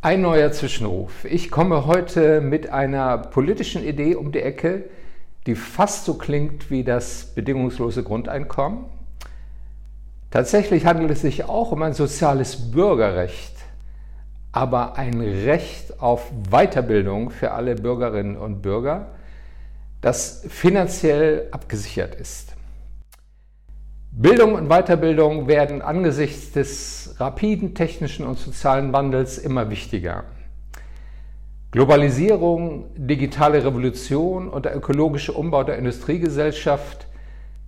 Ein neuer Zwischenruf. Ich komme heute mit einer politischen Idee um die Ecke, die fast so klingt wie das bedingungslose Grundeinkommen. Tatsächlich handelt es sich auch um ein soziales Bürgerrecht, aber ein Recht auf Weiterbildung für alle Bürgerinnen und Bürger, das finanziell abgesichert ist. Bildung und Weiterbildung werden angesichts des rapiden technischen und sozialen Wandels immer wichtiger. Globalisierung, digitale Revolution und der ökologische Umbau der Industriegesellschaft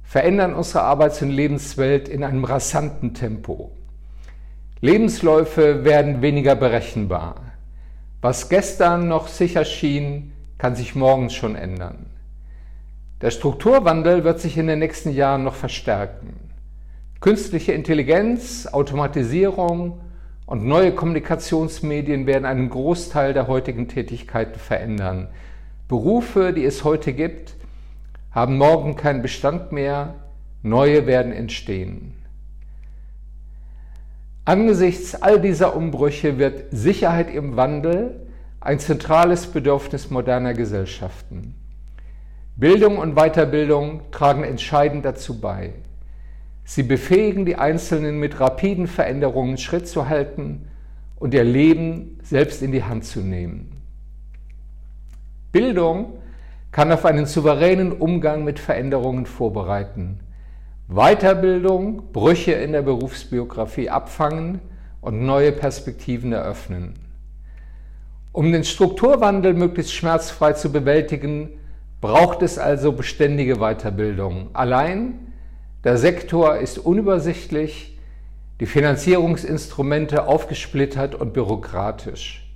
verändern unsere Arbeits- und Lebenswelt in einem rasanten Tempo. Lebensläufe werden weniger berechenbar. Was gestern noch sicher schien, kann sich morgen schon ändern. Der Strukturwandel wird sich in den nächsten Jahren noch verstärken. Künstliche Intelligenz, Automatisierung und neue Kommunikationsmedien werden einen Großteil der heutigen Tätigkeiten verändern. Berufe, die es heute gibt, haben morgen keinen Bestand mehr, neue werden entstehen. Angesichts all dieser Umbrüche wird Sicherheit im Wandel ein zentrales Bedürfnis moderner Gesellschaften. Bildung und Weiterbildung tragen entscheidend dazu bei. Sie befähigen die Einzelnen mit rapiden Veränderungen Schritt zu halten und ihr Leben selbst in die Hand zu nehmen. Bildung kann auf einen souveränen Umgang mit Veränderungen vorbereiten, Weiterbildung Brüche in der Berufsbiografie abfangen und neue Perspektiven eröffnen. Um den Strukturwandel möglichst schmerzfrei zu bewältigen, braucht es also beständige Weiterbildung. Allein der Sektor ist unübersichtlich, die Finanzierungsinstrumente aufgesplittert und bürokratisch.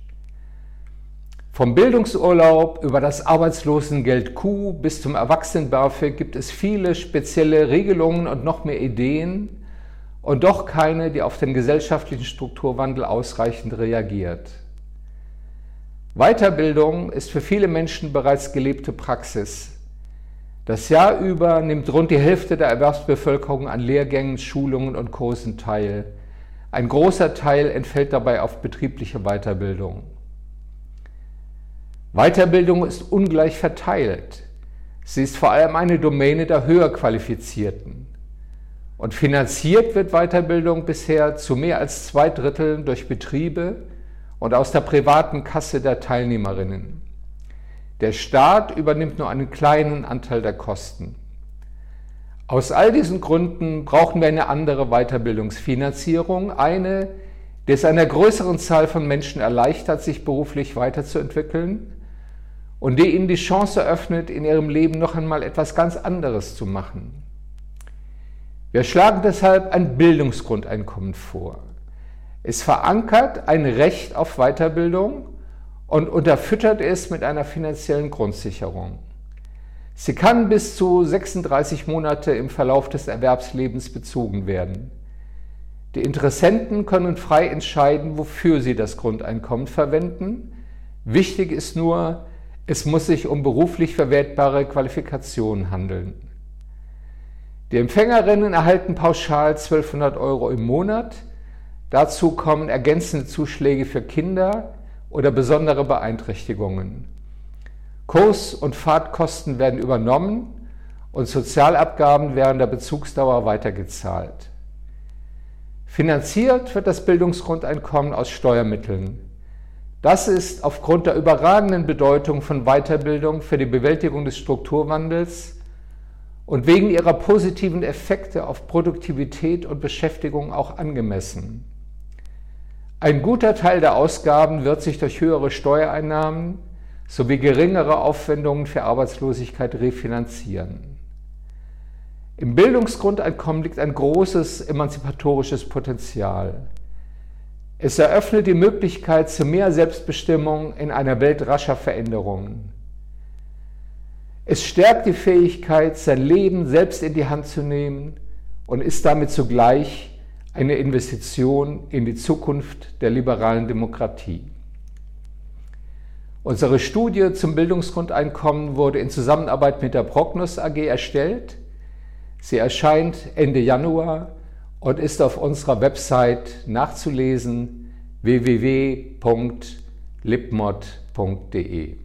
Vom Bildungsurlaub über das Arbeitslosengeld Q bis zum Erwachsenen-BAföG gibt es viele spezielle Regelungen und noch mehr Ideen und doch keine, die auf den gesellschaftlichen Strukturwandel ausreichend reagiert. Weiterbildung ist für viele Menschen bereits gelebte Praxis. Das Jahr über nimmt rund die Hälfte der Erwerbsbevölkerung an Lehrgängen, Schulungen und Kursen teil. Ein großer Teil entfällt dabei auf betriebliche Weiterbildung. Weiterbildung ist ungleich verteilt. Sie ist vor allem eine Domäne der höher Qualifizierten. Und finanziert wird Weiterbildung bisher zu mehr als zwei Dritteln durch Betriebe und aus der privaten Kasse der Teilnehmerinnen. Der Staat übernimmt nur einen kleinen Anteil der Kosten. Aus all diesen Gründen brauchen wir eine andere Weiterbildungsfinanzierung, eine, die es einer größeren Zahl von Menschen erleichtert, sich beruflich weiterzuentwickeln und die ihnen die Chance eröffnet, in ihrem Leben noch einmal etwas ganz anderes zu machen. Wir schlagen deshalb ein Bildungsgrundeinkommen vor. Es verankert ein Recht auf Weiterbildung und unterfüttert es mit einer finanziellen Grundsicherung. Sie kann bis zu 36 Monate im Verlauf des Erwerbslebens bezogen werden. Die Interessenten können frei entscheiden, wofür sie das Grundeinkommen verwenden. Wichtig ist nur, es muss sich um beruflich verwertbare Qualifikationen handeln. Die Empfängerinnen erhalten pauschal 1200 Euro im Monat. Dazu kommen ergänzende Zuschläge für Kinder oder besondere Beeinträchtigungen. Kurs- und Fahrtkosten werden übernommen und Sozialabgaben während der Bezugsdauer weitergezahlt. Finanziert wird das Bildungsgrundeinkommen aus Steuermitteln. Das ist aufgrund der überragenden Bedeutung von Weiterbildung für die Bewältigung des Strukturwandels und wegen ihrer positiven Effekte auf Produktivität und Beschäftigung auch angemessen. Ein guter Teil der Ausgaben wird sich durch höhere Steuereinnahmen sowie geringere Aufwendungen für Arbeitslosigkeit refinanzieren. Im Bildungsgrundeinkommen liegt ein großes emanzipatorisches Potenzial. Es eröffnet die Möglichkeit zu mehr Selbstbestimmung in einer Welt rascher Veränderungen. Es stärkt die Fähigkeit, sein Leben selbst in die Hand zu nehmen und ist damit zugleich eine Investition in die Zukunft der liberalen Demokratie. Unsere Studie zum Bildungsgrundeinkommen wurde in Zusammenarbeit mit der Prognos AG erstellt. Sie erscheint Ende Januar und ist auf unserer Website nachzulesen www.lipmod.de.